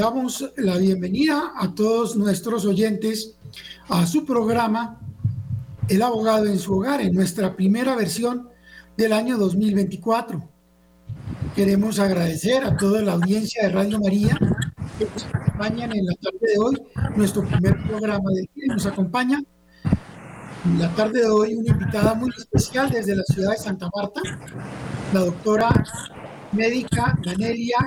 damos la bienvenida a todos nuestros oyentes a su programa El abogado en su hogar, en nuestra primera versión del año 2024. Queremos agradecer a toda la audiencia de Radio María que nos acompañan en la tarde de hoy, nuestro primer programa del día. Nos acompaña en la tarde de hoy una invitada muy especial desde la ciudad de Santa Marta, la doctora médica Danelia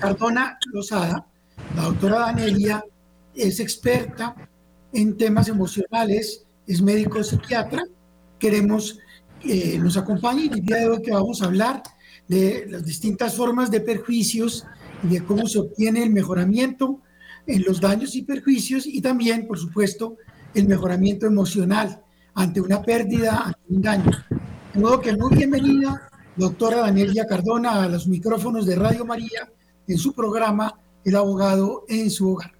Cardona Lozada. La doctora Danelia es experta en temas emocionales, es médico psiquiatra. Queremos que nos acompañe el día de hoy que vamos a hablar de las distintas formas de perjuicios y de cómo se obtiene el mejoramiento en los daños y perjuicios y también, por supuesto, el mejoramiento emocional ante una pérdida, ante un daño. De modo que muy bienvenida doctora Danielia Cardona a los micrófonos de Radio María en su programa El abogado en su hogar.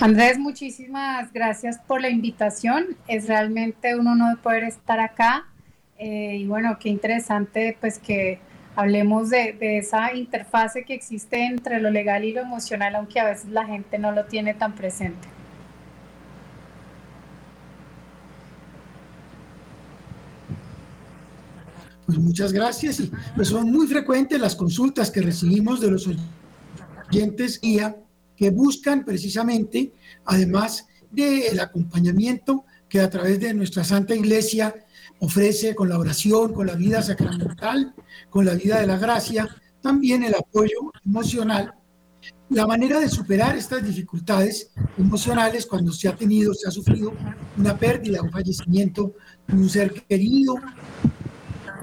Andrés, muchísimas gracias por la invitación. Es realmente un honor poder estar acá. Eh, y bueno, qué interesante pues que hablemos de, de, esa interfase que existe entre lo legal y lo emocional, aunque a veces la gente no lo tiene tan presente. Pues muchas gracias. Pues son muy frecuentes las consultas que recibimos de los oyentes guía que buscan precisamente, además del acompañamiento que a través de nuestra Santa Iglesia ofrece con la oración, con la vida sacramental, con la vida de la gracia, también el apoyo emocional. La manera de superar estas dificultades emocionales cuando se ha tenido, se ha sufrido una pérdida, un fallecimiento de un ser querido,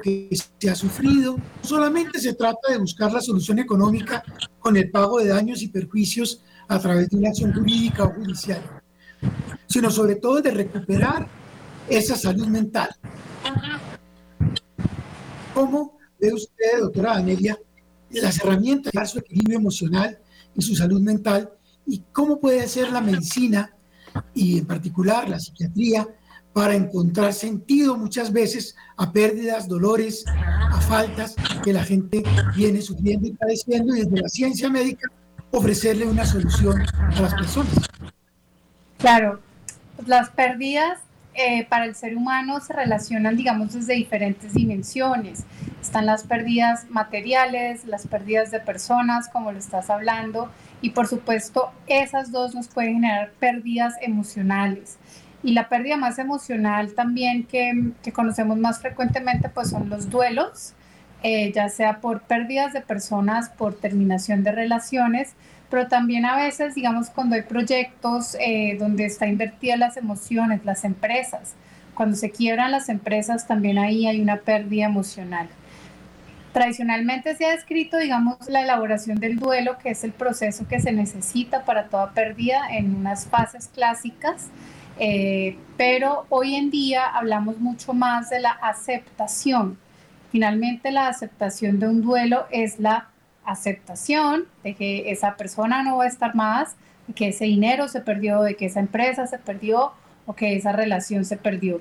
que se ha sufrido. No solamente se trata de buscar la solución económica con el pago de daños y perjuicios a través de una acción jurídica o judicial, sino sobre todo de recuperar esa salud mental. ¿Cómo ve usted, doctora Anelia, las herramientas para su equilibrio emocional y su salud mental y cómo puede ser la medicina y en particular la psiquiatría para encontrar sentido muchas veces a pérdidas, dolores, a faltas que la gente viene sufriendo y padeciendo y desde la ciencia médica ofrecerle una solución a las personas. Claro, las pérdidas eh, para el ser humano se relacionan, digamos, desde diferentes dimensiones. Están las pérdidas materiales, las pérdidas de personas, como lo estás hablando, y por supuesto esas dos nos pueden generar pérdidas emocionales y la pérdida más emocional también que, que conocemos más frecuentemente pues son los duelos, eh, ya sea por pérdidas de personas, por terminación de relaciones, pero también a veces, digamos, cuando hay proyectos eh, donde está invertidas las emociones, las empresas, cuando se quiebran las empresas, también ahí hay una pérdida emocional. Tradicionalmente se ha descrito, digamos, la elaboración del duelo, que es el proceso que se necesita para toda pérdida en unas fases clásicas, eh, pero hoy en día hablamos mucho más de la aceptación. Finalmente la aceptación de un duelo es la aceptación de que esa persona no va a estar más, de que ese dinero se perdió, de que esa empresa se perdió o que esa relación se perdió.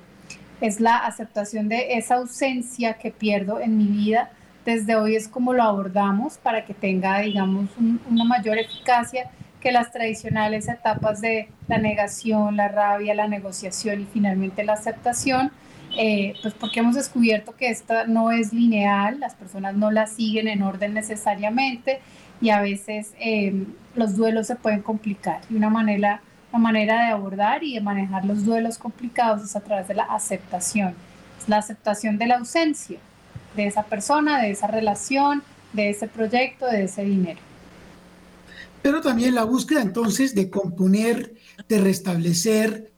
Es la aceptación de esa ausencia que pierdo en mi vida. Desde hoy es como lo abordamos para que tenga, digamos, una mayor eficacia que las tradicionales etapas de la negación, la rabia, la negociación y finalmente la aceptación, eh, pues porque hemos descubierto que esta no es lineal, las personas no la siguen en orden necesariamente y a veces eh, los duelos se pueden complicar. Y una manera, una manera de abordar y de manejar los duelos complicados es a través de la aceptación, la aceptación de la ausencia de esa persona, de esa relación, de ese proyecto, de ese dinero pero también la búsqueda entonces de componer, de restablecer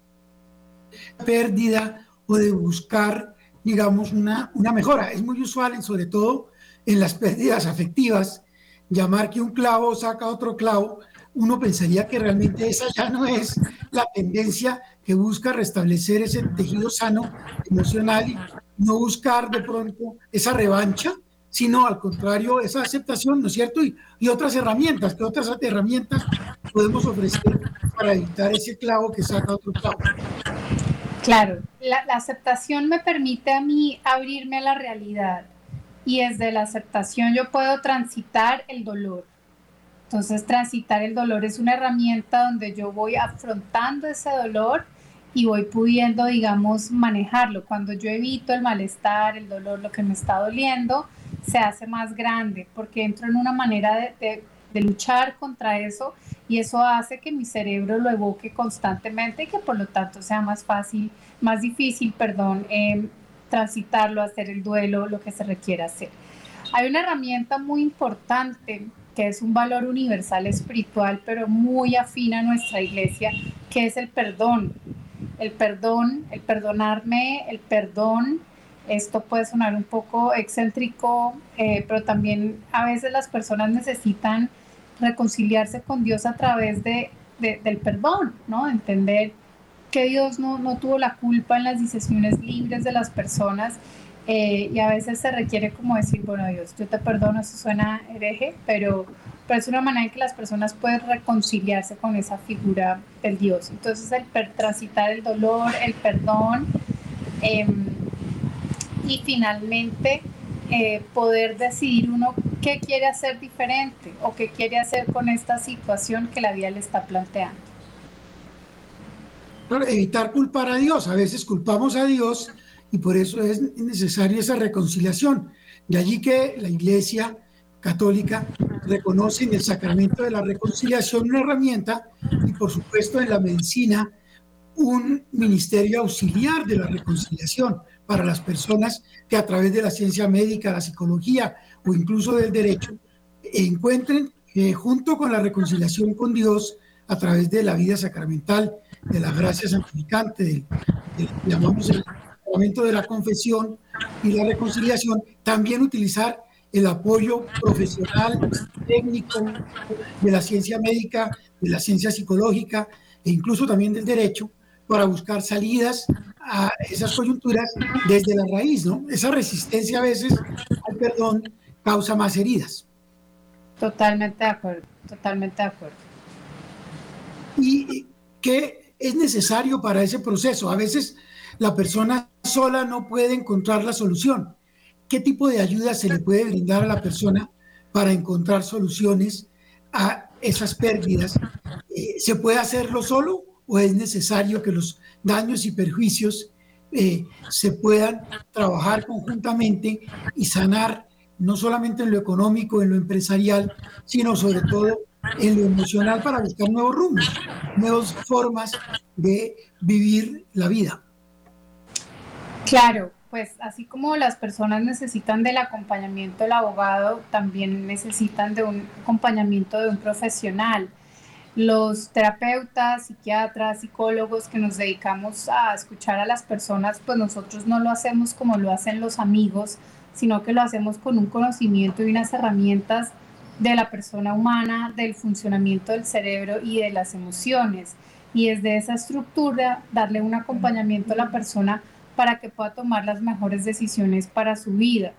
pérdida o de buscar, digamos, una, una mejora. Es muy usual, sobre todo en las pérdidas afectivas, llamar que un clavo saca otro clavo. Uno pensaría que realmente esa ya no es la tendencia que busca restablecer ese tejido sano emocional y no buscar de pronto esa revancha, sino al contrario, esa aceptación, ¿no es cierto? Y, y otras herramientas, que otras herramientas podemos ofrecer para evitar ese clavo que saca otro clavo. Claro, la, la, aceptación me permite a mí abrirme a la realidad y desde la aceptación yo puedo transitar el dolor. Entonces, transitar el dolor es una herramienta donde yo voy afrontando ese dolor y voy pudiendo, digamos, manejarlo. Cuando yo evito el malestar, el dolor, lo que me está doliendo, se hace más grande porque entro en una manera de, luchar contra eso y eso hace que mi cerebro lo evoque constantemente y que por lo tanto sea más fácil, más difícil, perdón, eh, transitarlo, hacer el duelo, lo que se requiera hacer. Hay una herramienta muy importante que es un valor universal espiritual, pero muy afín a nuestra iglesia, que es el perdón. El perdón, el perdonarme, el perdón. Esto puede sonar un poco excéntrico, eh, pero también a veces las personas necesitan reconciliarse con Dios a través de, del perdón, ¿no? Entender que Dios no, no tuvo la culpa en las decisiones libres de las personas eh, y a veces se requiere como decir, bueno Dios, yo te perdono, eso suena hereje, pero, pero es una manera en que las personas pueden reconciliarse con esa figura del Dios. Entonces el transitar el dolor, el perdón em, y finalmente eh, poder decidir uno qué quiere hacer diferente o qué quiere hacer con esta situación que la vida le está planteando. evitar culpar a Dios. A veces culpamos a Dios y por eso es necesaria esa reconciliación. De allí que la Iglesia Católica reconoce en el sacramento de la reconciliación una herramienta y por supuesto en la medicina un ministerio auxiliar de la reconciliación para las personas que a través de la ciencia médica, la psicología o incluso del derecho encuentren eh, junto con la reconciliación con Dios a través de la vida sacramental, de la gracia santificante, llamamos el de la confesión y la reconciliación, también utilizar el apoyo profesional, técnico de la ciencia médica, de la ciencia psicológica e incluso también del derecho para buscar salidas a esas coyunturas desde la raíz, ¿no? Esa resistencia a veces al perdón causa más heridas. Totalmente de acuerdo, totalmente de acuerdo. ¿Y qué es necesario para ese proceso? A veces la persona sola no puede encontrar la solución. ¿Qué tipo de ayuda se le puede brindar a la persona para encontrar soluciones a esas pérdidas? Eh, ¿Se puede hacerlo solo o es necesario que los daños y perjuicios eh, se puedan trabajar conjuntamente y sanar no solamente en lo económico, en lo empresarial, sino sobre todo en lo emocional para buscar nuevos rumbos, nuevas formas de vivir la vida? Claro, pues así como las personas necesitan del acompañamiento del abogado, también necesitan de un acompañamiento de un profesional. Los terapeutas, psiquiatras, psicólogos que nos dedicamos a escuchar a las personas, pues nosotros no lo hacemos como lo hacen los amigos, sino que lo hacemos con un conocimiento y unas herramientas de la persona humana, del funcionamiento del cerebro y de las emociones. Y desde esa estructura, darle un acompañamiento a la persona para que pueda tomar las mejores decisiones para su vida.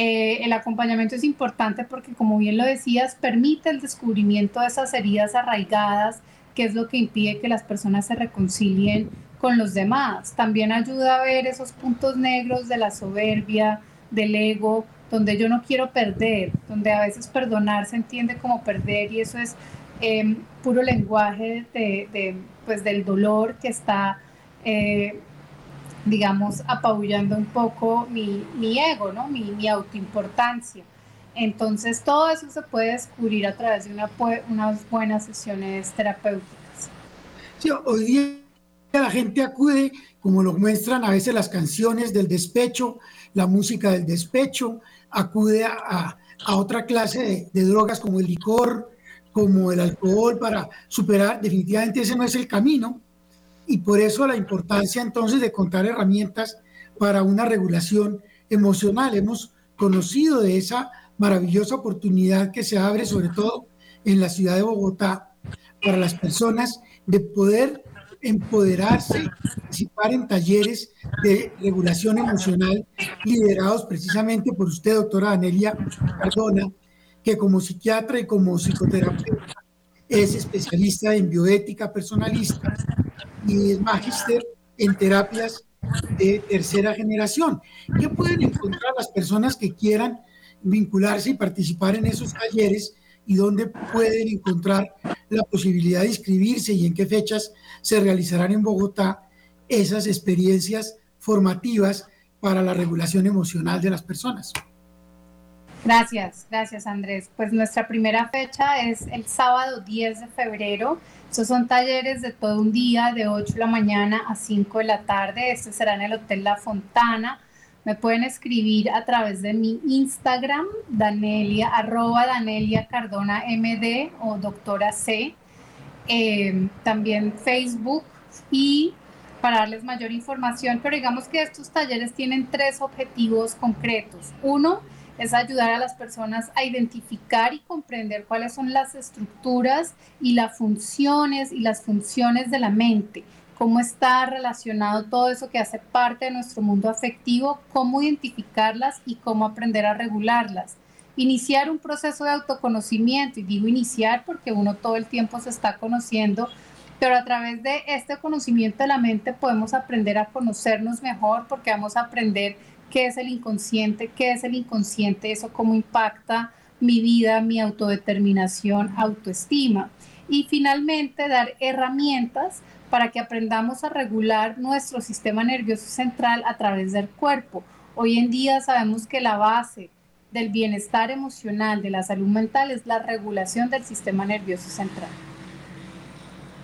Eh, el acompañamiento es importante porque, como bien lo decías, permite el descubrimiento de esas heridas arraigadas, que es lo que impide que las personas se reconcilien con los demás. También ayuda a ver esos puntos negros de la soberbia, del ego, donde yo no quiero perder, donde a veces perdonar se entiende como perder y eso es eh, puro lenguaje de, pues, del dolor que está eh, digamos, apabullando un poco mi, ego, ¿no? mi, autoimportancia. Entonces, todo eso se puede descubrir a través de una, unas buenas sesiones terapéuticas. Sí, hoy día la gente acude, como lo muestran a veces las canciones del despecho, la música del despecho, acude a, otra clase de, drogas como el licor, como el alcohol, para superar, definitivamente ese no es el camino, y por eso la importancia entonces de contar herramientas para una regulación emocional. Hemos conocido de esa maravillosa oportunidad que se abre sobre todo en la ciudad de Bogotá para las personas de poder empoderarse, participar en talleres de regulación emocional liderados precisamente por usted, doctora Anelia Cardona, que como psiquiatra y como psicoterapeuta es especialista en bioética personalista y es magíster en terapias de tercera generación. ¿Qué pueden encontrar las personas que quieran vincularse y participar en esos talleres y dónde pueden encontrar la posibilidad de inscribirse y en qué fechas se realizarán en Bogotá esas experiencias formativas para la regulación emocional de las personas. Gracias, gracias Andrés. Pues nuestra primera fecha es el sábado 10 de febrero. Estos son talleres de todo un día, de 8 de la mañana a 5 de la tarde. Este será en el Hotel La Fontana. Me pueden escribir a través de mi Instagram, Danelia, arroba Danelia Cardona MD o doctora C. Eh, también Facebook y para darles mayor información, pero digamos que estos talleres tienen tres objetivos concretos. Uno, es ayudar a las personas a identificar y comprender cuáles son las estructuras y las funciones y las funciones de la mente, cómo está relacionado todo eso que hace parte de nuestro mundo afectivo, cómo identificarlas y cómo aprender a regularlas. Iniciar un proceso de autoconocimiento, y digo iniciar porque uno todo el tiempo se está conociendo, pero a través de este conocimiento de la mente podemos aprender a conocernos mejor porque vamos a aprender qué es el inconsciente, qué es el inconsciente, eso cómo impacta mi vida, mi autodeterminación, autoestima. Y finalmente dar herramientas para que aprendamos a regular nuestro sistema nervioso central a través del cuerpo. Hoy en día sabemos que la base del bienestar emocional, de la salud mental, es la regulación del sistema nervioso central.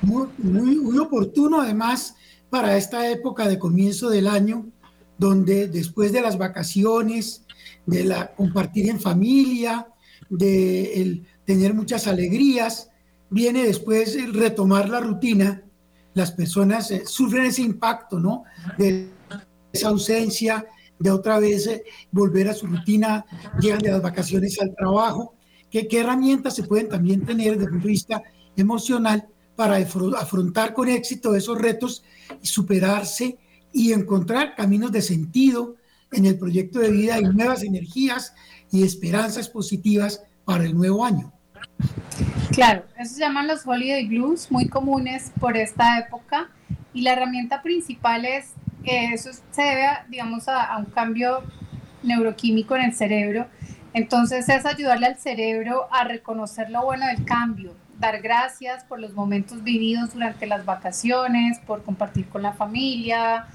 Muy, muy, muy oportuno además para esta época de comienzo del año donde después de las vacaciones, de la compartir en familia, de tener muchas alegrías, viene después el retomar la rutina. Las personas eh, sufren ese impacto, ¿no? De esa ausencia, de otra vez eh, volver a su rutina, llegan de las vacaciones al trabajo. ¿Qué, ¿Qué herramientas se pueden también tener desde el punto de vista emocional para afrontar con éxito esos retos y superarse y encontrar caminos de sentido en el proyecto de vida y nuevas energías y esperanzas positivas para el nuevo año. Claro, eso se llaman los holiday blues, muy comunes por esta época, y la herramienta principal es, que eso se debe, digamos, a, a un cambio neuroquímico en el cerebro, entonces es ayudarle al cerebro a reconocer lo bueno del cambio, dar gracias por los momentos vividos durante las vacaciones, por compartir con la familia,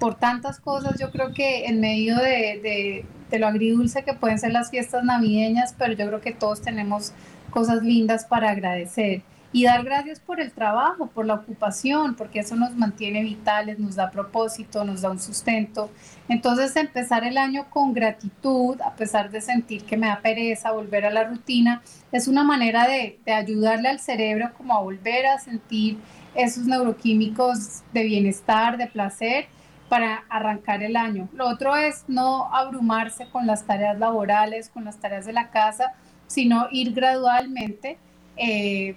por tantas cosas, yo creo que en medio de, de, lo agridulce que pueden ser las fiestas navideñas, pero yo creo que todos tenemos cosas lindas para agradecer. Y dar gracias por el trabajo, por la ocupación, porque eso nos mantiene vitales, nos da propósito, nos da un sustento. Entonces empezar el año con gratitud, a pesar de sentir que me da pereza volver a la rutina, es una manera de, de ayudarle al cerebro como a volver a sentir esos neuroquímicos de bienestar, de placer para arrancar el año. Lo otro es no abrumarse con las tareas laborales, con las tareas de la casa, sino ir gradualmente, eh,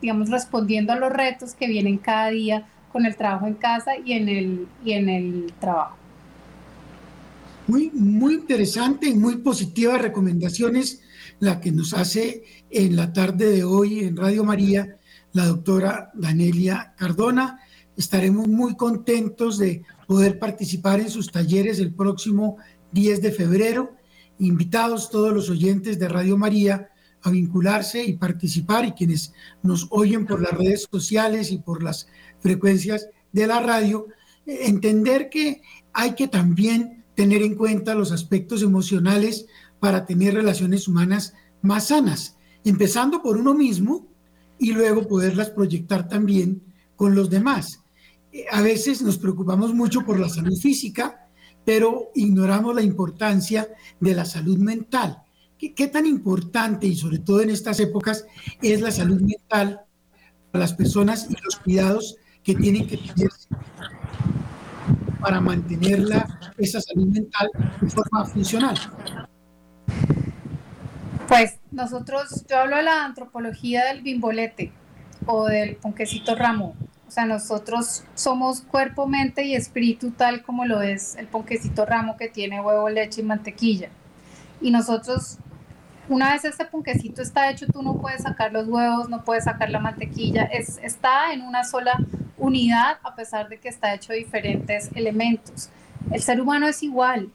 digamos, respondiendo a los retos que vienen cada día con el trabajo en casa y en el, y en el trabajo. Muy, muy interesante y muy positivas recomendaciones la que nos hace en la tarde de hoy en Radio María la doctora Danelia Cardona estaremos muy contentos de poder participar en sus talleres el próximo 10 de febrero. Invitados todos los oyentes de Radio María a vincularse y participar y quienes nos oyen por las redes sociales y por las frecuencias de la radio, entender que hay que también tener en cuenta los aspectos emocionales para tener relaciones humanas más sanas, empezando por uno mismo y luego poderlas proyectar también con los demás a veces nos preocupamos mucho por la salud física, pero ignoramos la importancia de la salud mental. ¿Qué, tan importante, y sobre todo en estas épocas, es la salud mental para las personas y los cuidados que tienen que tener para mantenerla, esa salud mental, de forma funcional? Pues nosotros, yo hablo de la antropología del bimbolete o del ponquecito ramo o sea, nosotros somos cuerpo, mente y espíritu tal como lo es el ponquecito ramo que tiene huevo, leche y mantequilla. Y nosotros, una vez este ponquecito está hecho, tú no puedes sacar los huevos, no puedes sacar la mantequilla, es, está en una sola unidad a pesar de que está hecho de diferentes elementos. El ser humano es igual.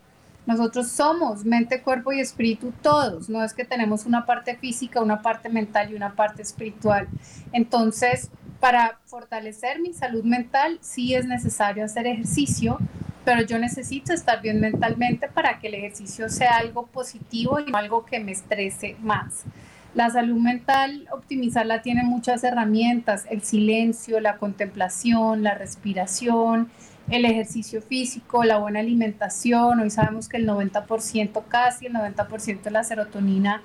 Nosotros somos mente, cuerpo y espíritu todos, no es que tenemos una parte física, una parte mental y una parte espiritual. Entonces, para fortalecer mi salud mental sí es necesario hacer ejercicio, pero yo necesito estar bien mentalmente para que el ejercicio sea algo positivo y algo que me estrese más. La salud mental, optimizarla tiene muchas herramientas, el silencio, la contemplación, la respiración, el ejercicio físico, la buena alimentación. Hoy sabemos que el 90%, casi el 90% de la serotonina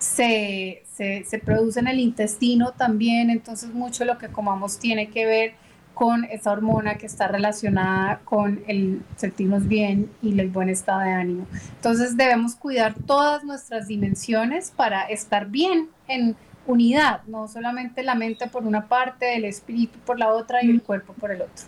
se, se, produce en el intestino también, entonces mucho lo que comamos tiene que ver con esa hormona que está relacionada con el sentirnos bien y el buen estado de ánimo. Entonces debemos cuidar todas nuestras dimensiones para estar bien en unidad, no solamente la mente por una parte, el espíritu por la otra y el cuerpo por el otro.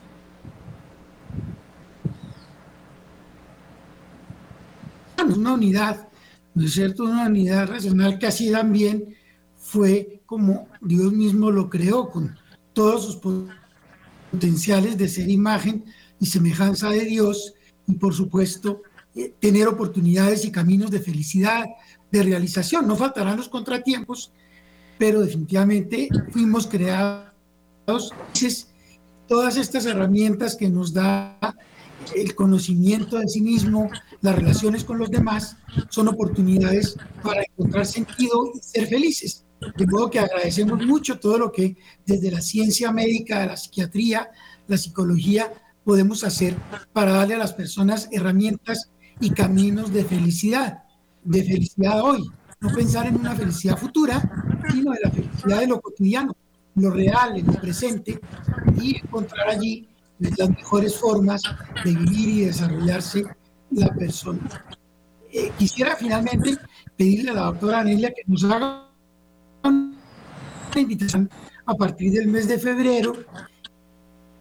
Una unidad, ¿no es cierto? Una unidad racional que así también fue como Dios mismo lo creó, con todos sus potenciales de ser imagen y semejanza de Dios y por supuesto eh, tener oportunidades y caminos de felicidad, de realización. No faltarán los contratiempos, pero definitivamente fuimos creados todas estas herramientas que nos da el conocimiento de sí mismo, las relaciones con los demás, son oportunidades para encontrar sentido y ser felices. De modo que agradecemos mucho todo lo que desde la ciencia médica, la psiquiatría, la psicología podemos hacer para darle a las personas herramientas y caminos de felicidad, de felicidad hoy. No pensar en una felicidad futura, sino de la felicidad de lo cotidiano, lo real, en lo presente, y encontrar allí las mejores formas de vivir y desarrollarse la persona. Eh, quisiera finalmente pedirle a la doctora Anelia que nos haga invitación a partir del mes de febrero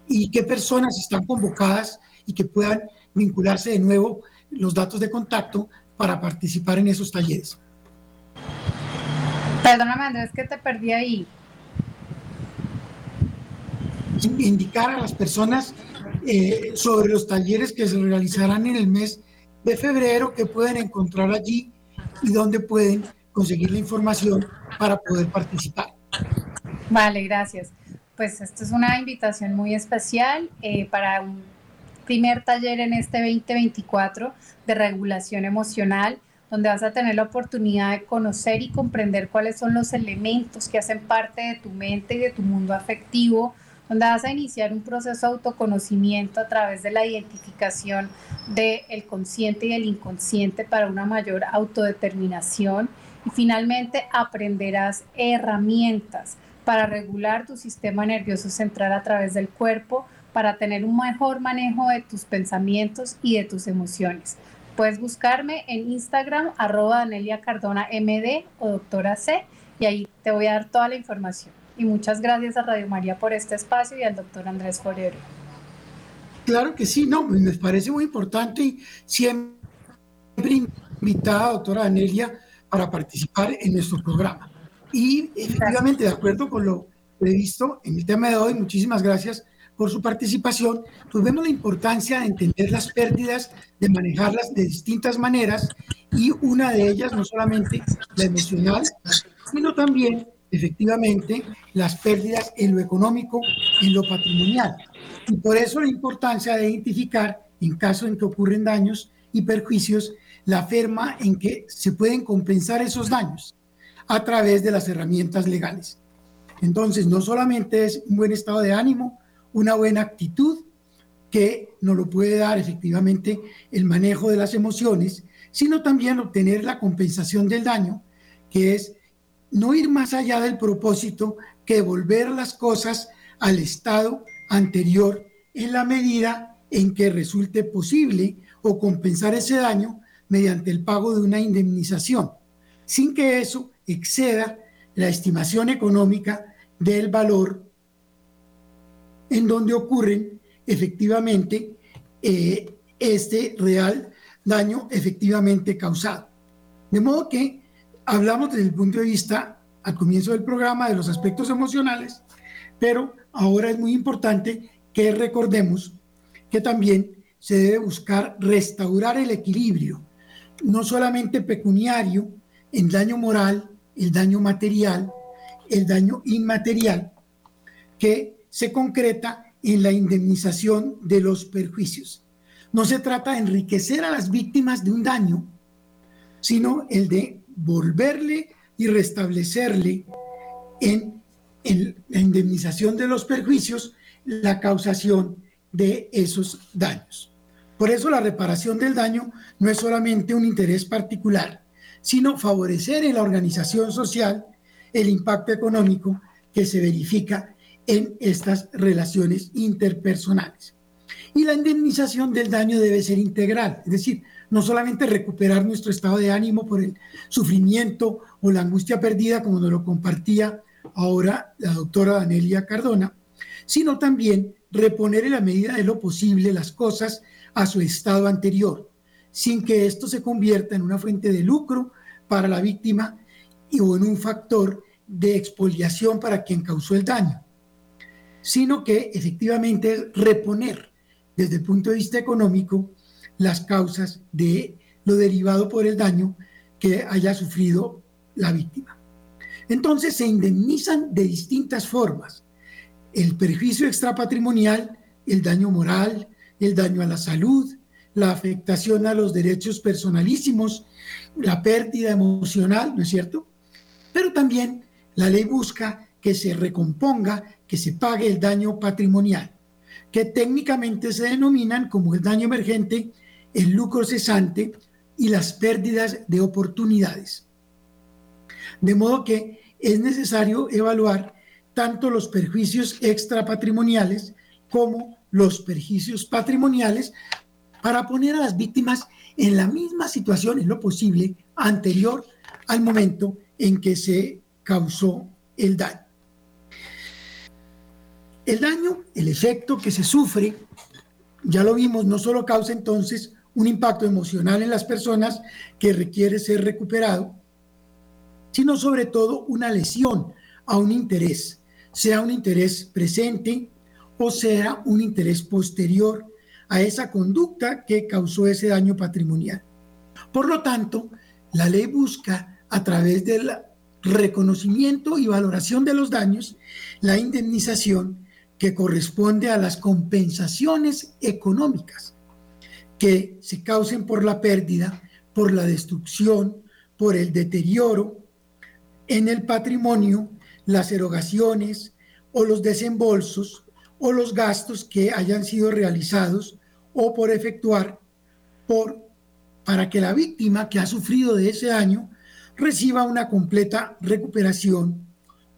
y qué personas están convocadas y que puedan vincularse de nuevo los datos de contacto para participar en esos talleres. Perdóname Andrés que te perdí ahí. Indicar a las personas eh, sobre los talleres que se realizarán en el mes de febrero que pueden encontrar allí y dónde pueden conseguir la información para poder participar. Vale, gracias. Pues esto es una invitación muy especial eh, para un primer taller en este 2024 de regulación emocional, donde vas a tener la oportunidad de conocer y comprender cuáles son los elementos que hacen parte de tu mente y de tu mundo afectivo, donde vas a iniciar un proceso de autoconocimiento a través de la identificación del consciente y el inconsciente para una mayor autodeterminación y finalmente aprenderás herramientas para regular tu sistema nervioso central a través del cuerpo, para tener un mejor manejo de tus pensamientos y de tus emociones. Puedes buscarme en Instagram, arroba Danelia Cardona MD o doctora C, y ahí te voy a dar toda la información. Y muchas gracias a Radio María por este espacio y al doctor Andrés Forero. Claro que sí, no, me parece muy importante y siempre invitada, doctora Danelia, para participar en nuestro programa. Y efectivamente, de acuerdo con lo previsto en el tema de hoy, muchísimas gracias por su participación, pues vemos la importancia de entender las pérdidas, de manejarlas de distintas maneras y una de ellas no solamente la emocional, sino también efectivamente las pérdidas en lo económico, en lo patrimonial. Y por eso la importancia de identificar en caso en que ocurren daños y perjuicios la forma en que se pueden compensar esos daños a través de las herramientas legales. Entonces, no solamente es un buen estado de ánimo, una buena actitud que nos lo puede dar efectivamente el manejo de las emociones, sino también obtener la compensación del daño, que es no ir más allá del propósito que volver las cosas al estado anterior en la medida en que resulte posible o compensar ese daño mediante el pago de una indemnización, sin que eso exceda la estimación económica del valor en donde ocurren efectivamente eh, este real daño efectivamente causado. De modo que hablamos desde el punto de vista al comienzo del programa de los aspectos emocionales, pero ahora es muy importante que recordemos que también se debe buscar restaurar el equilibrio, no solamente pecuniario, el daño moral, el daño material, el daño inmaterial, que se concreta en la indemnización de los perjuicios. No se trata de enriquecer a las víctimas de un daño, sino el de volverle y restablecerle en, la indemnización de los perjuicios la causación de esos daños. Por eso la reparación del daño no es solamente un interés particular, sino favorecer en la organización social el impacto económico que se verifica en estas relaciones interpersonales. Y la indemnización del daño debe ser integral, es decir, no solamente recuperar nuestro estado de ánimo por el sufrimiento o la angustia perdida, como nos lo compartía ahora la doctora Danelia Cardona, sino también reponer en la medida de lo posible las cosas a su estado anterior, sin que esto se convierta en una fuente de lucro para la víctima y, o en un factor de expoliación para quien causó el daño, sino que efectivamente reponer desde el punto de vista económico las causas de lo derivado por el daño que haya sufrido la víctima. Entonces se indemnizan de distintas formas. El perjuicio extrapatrimonial, el daño moral, el daño a la salud, la afectación a los derechos personalísimos, la pérdida emocional, ¿no es cierto? Pero también la ley busca que se recomponga, que se pague el daño patrimonial, que técnicamente se denominan como el daño emergente, el lucro cesante y las pérdidas de oportunidades. De modo que es necesario evaluar tanto los perjuicios extrapatrimoniales como los perjuicios patrimoniales para poner a las víctimas en la misma situación en lo posible anterior al momento en que se causó el daño. El daño, el efecto que se sufre, ya lo vimos, no solo causa entonces un impacto emocional en las personas que requiere ser recuperado, sino sobre todo una lesión a un interés, sea un interés presente o sea un interés posterior a esa conducta que causó ese daño patrimonial. Por lo tanto, la ley busca a través del reconocimiento y valoración de los daños la indemnización que corresponde a las compensaciones económicas que se causen por la pérdida, por la destrucción, por el deterioro en el patrimonio, las erogaciones o los desembolsos o los gastos que hayan sido realizados o por efectuar por, para que la víctima que ha sufrido de ese daño reciba una completa recuperación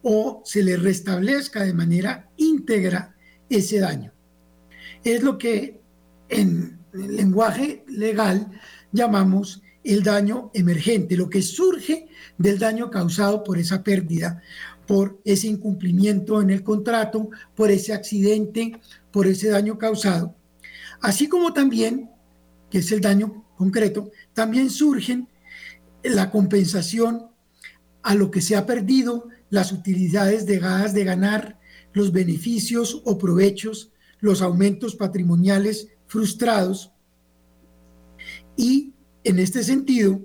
o se le restablezca de manera íntegra ese daño. Es lo que en el lenguaje legal llamamos el daño emergente, lo que surge del daño causado por esa pérdida, por ese incumplimiento en el contrato, por ese accidente, por ese daño causado. Así como también, que es el daño concreto, también surgen la compensación a lo que se ha perdido, las utilidades dejadas de ganar, los beneficios o provechos, los aumentos patrimoniales frustrados y en este sentido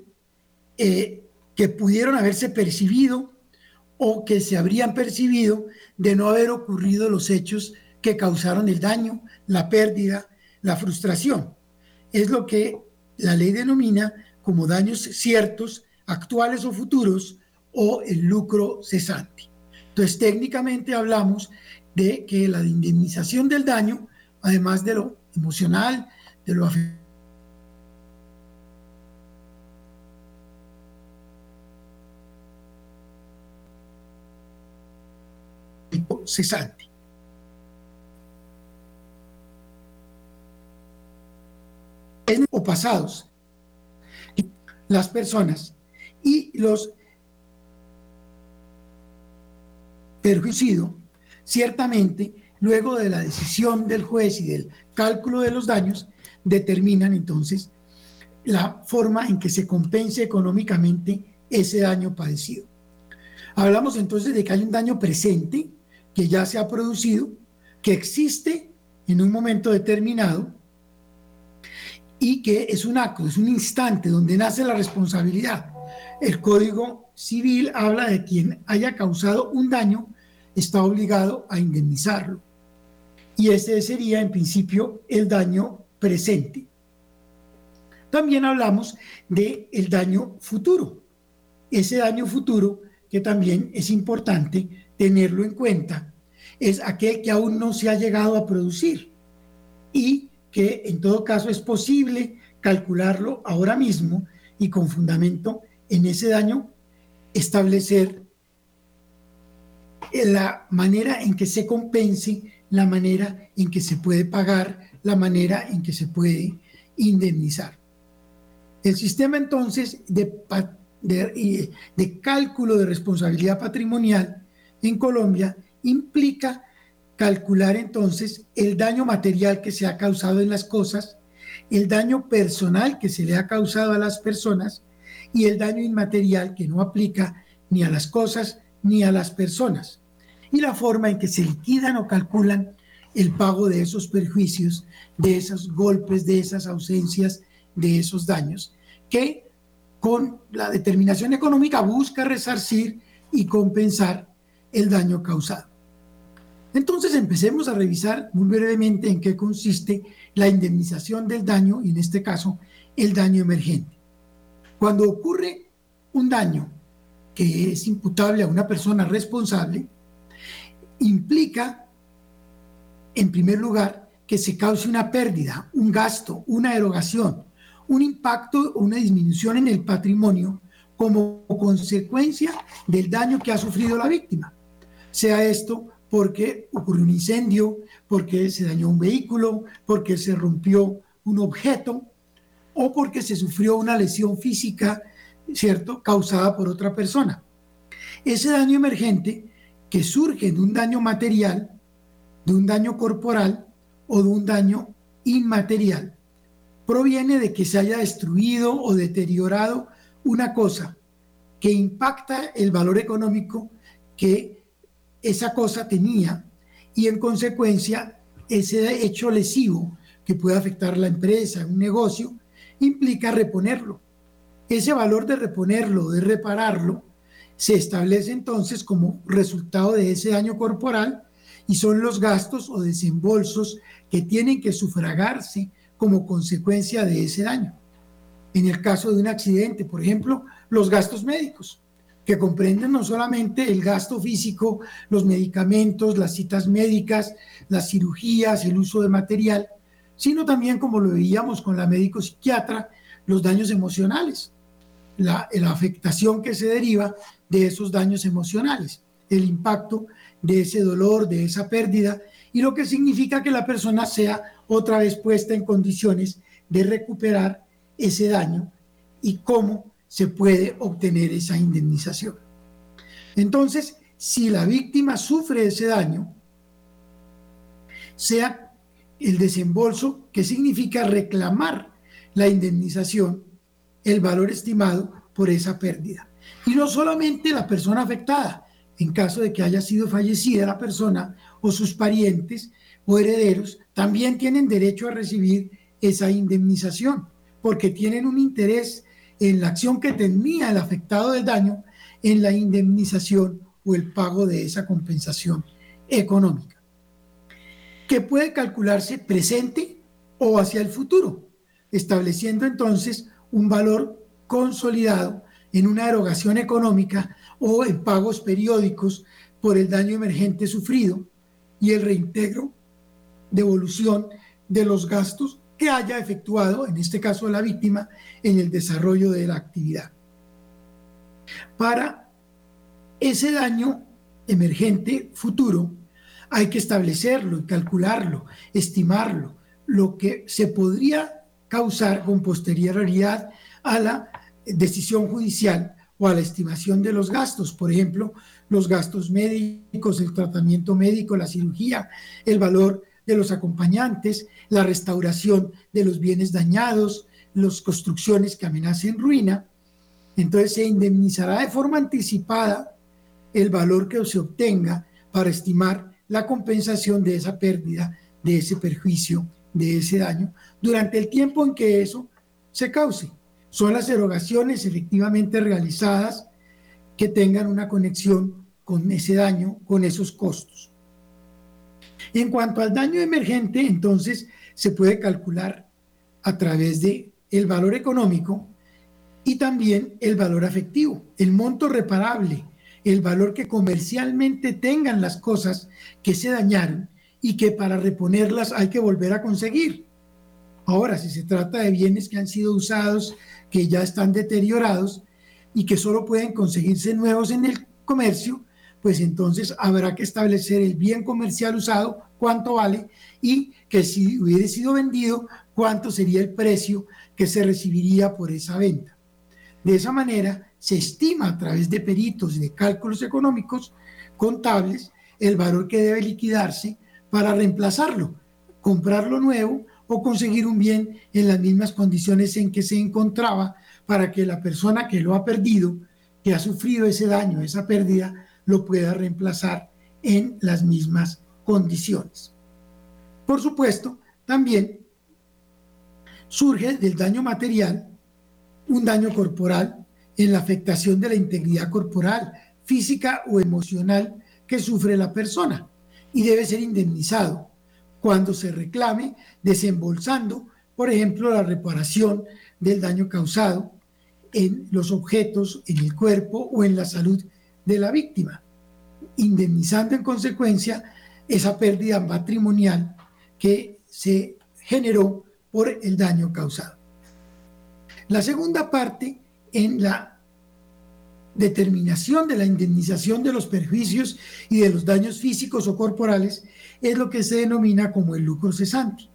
eh, que pudieron haberse percibido o que se habrían percibido de no haber ocurrido los hechos que causaron el daño, la pérdida, la frustración. Es lo que la ley denomina como daños ciertos, actuales o futuros, o el lucro cesante. Entonces, técnicamente hablamos de que la indemnización del daño, además de lo emocional, de lo cesante. pasados las personas y los perjuicido, ciertamente, luego de la decisión del juez y del cálculo de los daños, determinan entonces la forma en que se compense económicamente ese daño padecido. Hablamos entonces de que hay un daño presente que ya se ha producido, que existe en un momento determinado y que es un acto, es un instante donde nace la responsabilidad. El Código Civil habla de quien haya causado un daño está obligado a indemnizarlo. Y ese sería en principio el daño presente. También hablamos de el daño futuro. Ese daño futuro que también es importante tenerlo en cuenta es aquel que aún no se ha llegado a producir y que en todo caso es posible calcularlo ahora mismo y con fundamento en ese daño establecer la manera en que se compense, la manera en que se puede pagar, la manera en que se puede indemnizar. El sistema entonces de, cálculo de responsabilidad patrimonial en Colombia implica calcular entonces el daño material que se ha causado en las cosas, el daño personal que se le ha causado a las personas y el daño inmaterial que no aplica ni a las cosas ni a las personas. Y la forma en que se liquidan o calculan el pago de esos perjuicios, de esos golpes, de esas ausencias, de esos daños, que con la determinación económica busca resarcir y compensar el daño causado. Entonces empecemos a revisar muy brevemente en qué consiste la indemnización del daño, y en este caso el daño emergente. Cuando ocurre un daño que es imputable a una persona responsable, implica, en primer lugar, que se cause una pérdida, un gasto, una erogación, un impacto o una disminución en el patrimonio como consecuencia del daño que ha sufrido la víctima. Sea esto porque ocurrió un incendio, porque se dañó un vehículo, porque se rompió un objeto o porque se sufrió una lesión física, ¿cierto?, causada por otra persona. Ese daño emergente que surge de un daño material, de un daño corporal o de un daño inmaterial, proviene de que se haya destruido o deteriorado una cosa que impacta el valor económico que esa cosa tenía y en consecuencia ese hecho lesivo que puede afectar la empresa, un negocio, implica reponerlo. Ese valor de reponerlo, de repararlo, se establece entonces como resultado de ese daño corporal y son los gastos o desembolsos que tienen que sufragarse como consecuencia de ese daño. En el caso de un accidente, por ejemplo, los gastos médicos que comprenden no solamente el gasto físico, los medicamentos, las citas médicas, las cirugías, el uso de material, sino también, como lo veíamos con la médico psiquiatra, los daños emocionales, la, afectación que se deriva de esos daños emocionales, el impacto de ese dolor, de esa pérdida, y lo que significa que la persona sea otra vez puesta en condiciones de recuperar ese daño y cómo se puede obtener esa indemnización. Entonces, si la víctima sufre ese daño, sea el desembolso, que significa reclamar la indemnización, el valor estimado por esa pérdida. Y no solamente la persona afectada, en caso de que haya sido fallecida la persona o sus parientes o herederos, también tienen derecho a recibir esa indemnización, porque tienen un interés en la acción que tenía el afectado del daño en la indemnización o el pago de esa compensación económica, que puede calcularse presente o hacia el futuro, estableciendo entonces un valor consolidado en una erogación económica o en pagos periódicos por el daño emergente sufrido y el reintegro, devolución de los gastos que haya efectuado, en este caso la víctima, en el desarrollo de la actividad. Para ese daño emergente futuro, hay que establecerlo y calcularlo, estimarlo, lo que se podría causar con posterioridad a la decisión judicial o a la estimación de los gastos, por ejemplo, los gastos médicos, el tratamiento médico, la cirugía, el valor de los acompañantes, la restauración de los bienes dañados, las construcciones que amenacen ruina. Entonces se indemnizará de forma anticipada el valor que se obtenga para estimar la compensación de esa pérdida, de ese perjuicio de ese daño durante el tiempo en que eso se cause. Son las erogaciones efectivamente realizadas que tengan una conexión con ese daño, con esos costos. En cuanto al daño emergente, entonces se puede calcular a través de el valor económico y también el valor afectivo, el monto reparable, el valor que comercialmente tengan las cosas que se dañaron y que para reponerlas hay que volver a conseguir. Ahora, si se trata de bienes que han sido usados, que ya están deteriorados y que solo pueden conseguirse nuevos en el comercio, pues entonces habrá que establecer el bien comercial usado, cuánto vale, y que si hubiera sido vendido, cuánto sería el precio que se recibiría por esa venta. De esa manera, se estima a través de peritos y de cálculos económicos contables el valor que debe liquidarse para reemplazarlo, comprarlo nuevo o conseguir un bien en las mismas condiciones en que se encontraba para que la persona que lo ha perdido, que ha sufrido ese daño, esa pérdida, lo pueda reemplazar en las mismas condiciones. Por supuesto, también surge del daño material un daño corporal en la afectación de la integridad corporal, física o emocional que sufre la persona y debe ser indemnizado cuando se reclame desembolsando, por ejemplo, la reparación del daño causado en los objetos, en el cuerpo o en la salud de la víctima, indemnizando en consecuencia esa pérdida patrimonial que se generó por el daño causado. La segunda parte en la determinación de la indemnización de los perjuicios y de los daños físicos o corporales es lo que se denomina como el lucro cesante.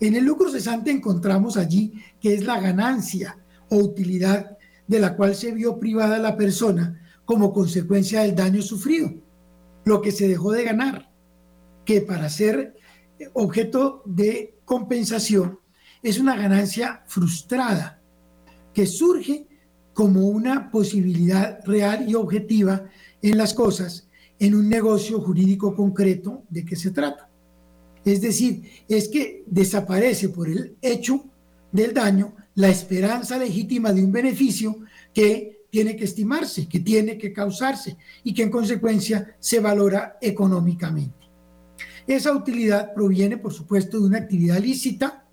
En el lucro cesante encontramos allí que es la ganancia o utilidad de la cual se vio privada la persona como consecuencia del daño sufrido, lo que se dejó de ganar, que para ser objeto de compensación es una ganancia frustrada que surge como una posibilidad real y objetiva en las cosas en un negocio jurídico concreto de qué se trata. Es decir, es que desaparece por el hecho del daño la esperanza legítima de un beneficio que tiene que estimarse, que tiene que causarse y que en consecuencia se valora económicamente. Esa utilidad proviene, por supuesto, de una actividad lícita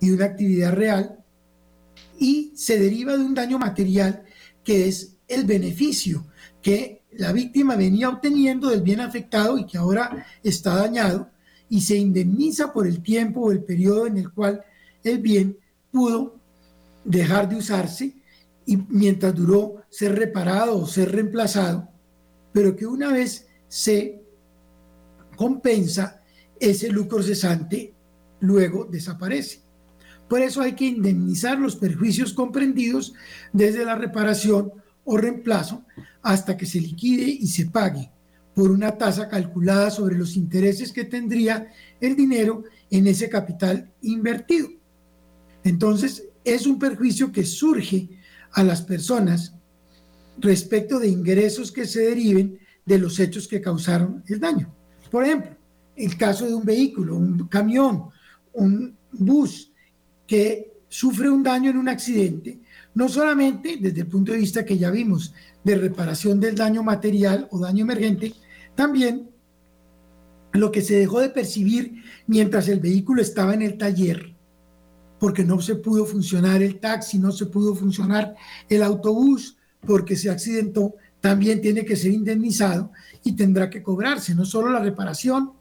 y de una actividad real y se deriva de un daño material que es el beneficio que la víctima venía obteniendo del bien afectado y que ahora está dañado y se indemniza por el tiempo o el periodo en el cual el bien pudo dejar de usarse y mientras duró ser reparado o ser reemplazado, pero que una vez se compensa, ese lucro cesante luego desaparece. Por eso hay que indemnizar los perjuicios comprendidos desde la reparación o reemplazo hasta que se liquide y se pague por una tasa calculada sobre los intereses que tendría el dinero en ese capital invertido. Entonces, es un perjuicio que surge a las personas respecto de ingresos que se deriven de los hechos que causaron el daño. Por ejemplo, el caso de un vehículo, un camión, un bus, que sufre un daño en un accidente, no solamente desde el punto de vista que ya vimos de reparación del daño material o daño emergente, también lo que se dejó de percibir mientras el vehículo estaba en el taller, porque no se pudo funcionar el taxi, no se pudo funcionar el autobús, porque se accidentó, también tiene que ser indemnizado y tendrá que cobrarse no solo la reparación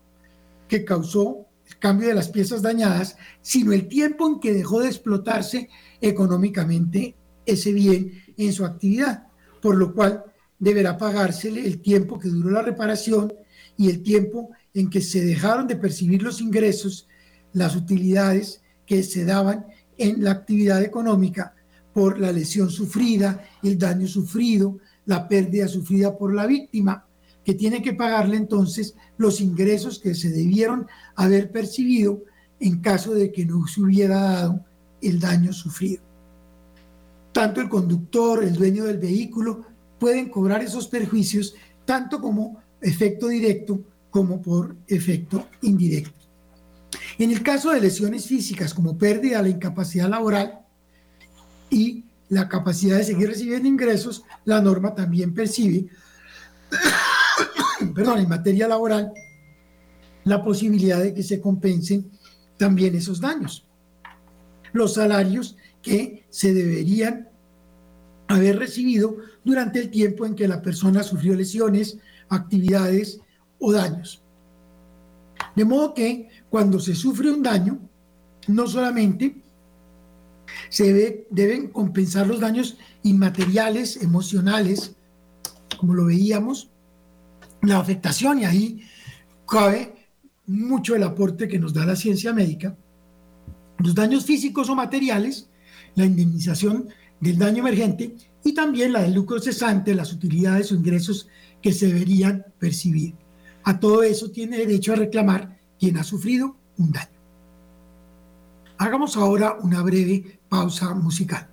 que causó cambio de las piezas dañadas, sino el tiempo en que dejó de explotarse económicamente ese bien en su actividad, por lo cual deberá pagársele el tiempo que duró la reparación y el tiempo en que se dejaron de percibir los ingresos, las utilidades que se daban en la actividad económica por la lesión sufrida, el daño sufrido, la pérdida sufrida por la víctima que tiene que pagarle entonces los ingresos que se debieron haber percibido en caso de que no se hubiera dado el daño sufrido. Tanto el conductor, el dueño del vehículo, pueden cobrar esos perjuicios tanto como efecto directo como por efecto indirecto. En el caso de lesiones físicas como pérdida la incapacidad laboral y la capacidad de seguir recibiendo ingresos, la norma también percibe, perdón, en materia laboral, la posibilidad de que se compensen también esos daños. Los salarios que se deberían haber recibido durante el tiempo en que la persona sufrió lesiones, actividades o daños. De modo que cuando se sufre un daño, no solamente se deben compensar los daños inmateriales, emocionales, como lo veíamos, la afectación, y ahí cabe mucho el aporte que nos da la ciencia médica, los daños físicos o materiales, la indemnización del daño emergente y también la del lucro cesante, las utilidades o ingresos que se deberían percibir. A todo eso tiene derecho a reclamar quien ha sufrido un daño. Hagamos ahora una breve pausa musical.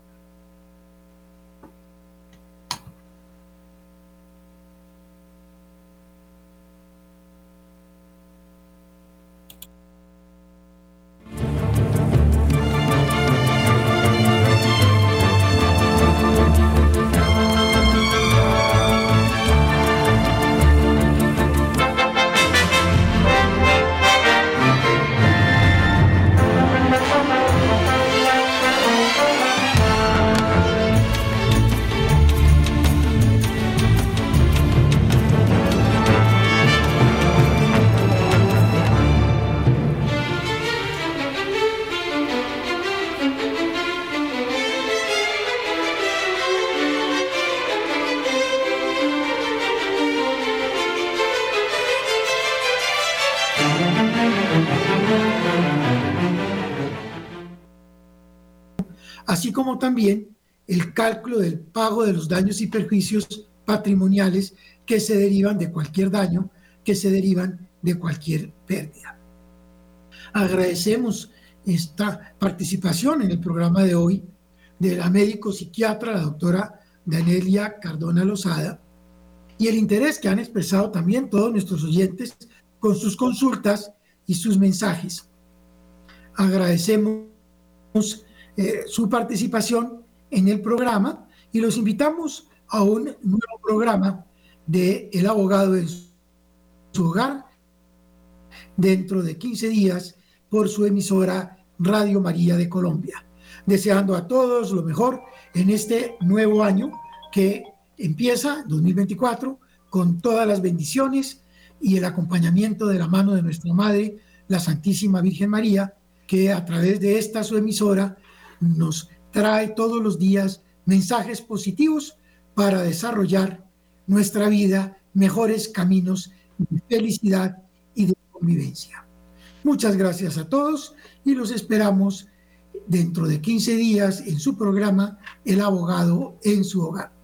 También el cálculo del pago de los daños y perjuicios patrimoniales que se derivan de cualquier daño, que se derivan de cualquier pérdida. Agradecemos esta participación en el programa de hoy de la médico psiquiatra, la doctora Danelia Cardona Lozada, y el interés que han expresado también todos nuestros oyentes con sus consultas y sus mensajes. Agradecemos eh, su participación en el programa y los invitamos a un nuevo programa de El abogado en su hogar dentro de 15 días por su emisora Radio María de Colombia. Deseando a todos lo mejor en este nuevo año que empieza 2024 con todas las bendiciones y el acompañamiento de la mano de nuestra Madre, la Santísima Virgen María, que a través de esta su emisora nos trae todos los días mensajes positivos para desarrollar nuestra vida, mejores caminos de felicidad y de convivencia. Muchas gracias a todos y los esperamos dentro de 15 días en su programa El abogado en su hogar.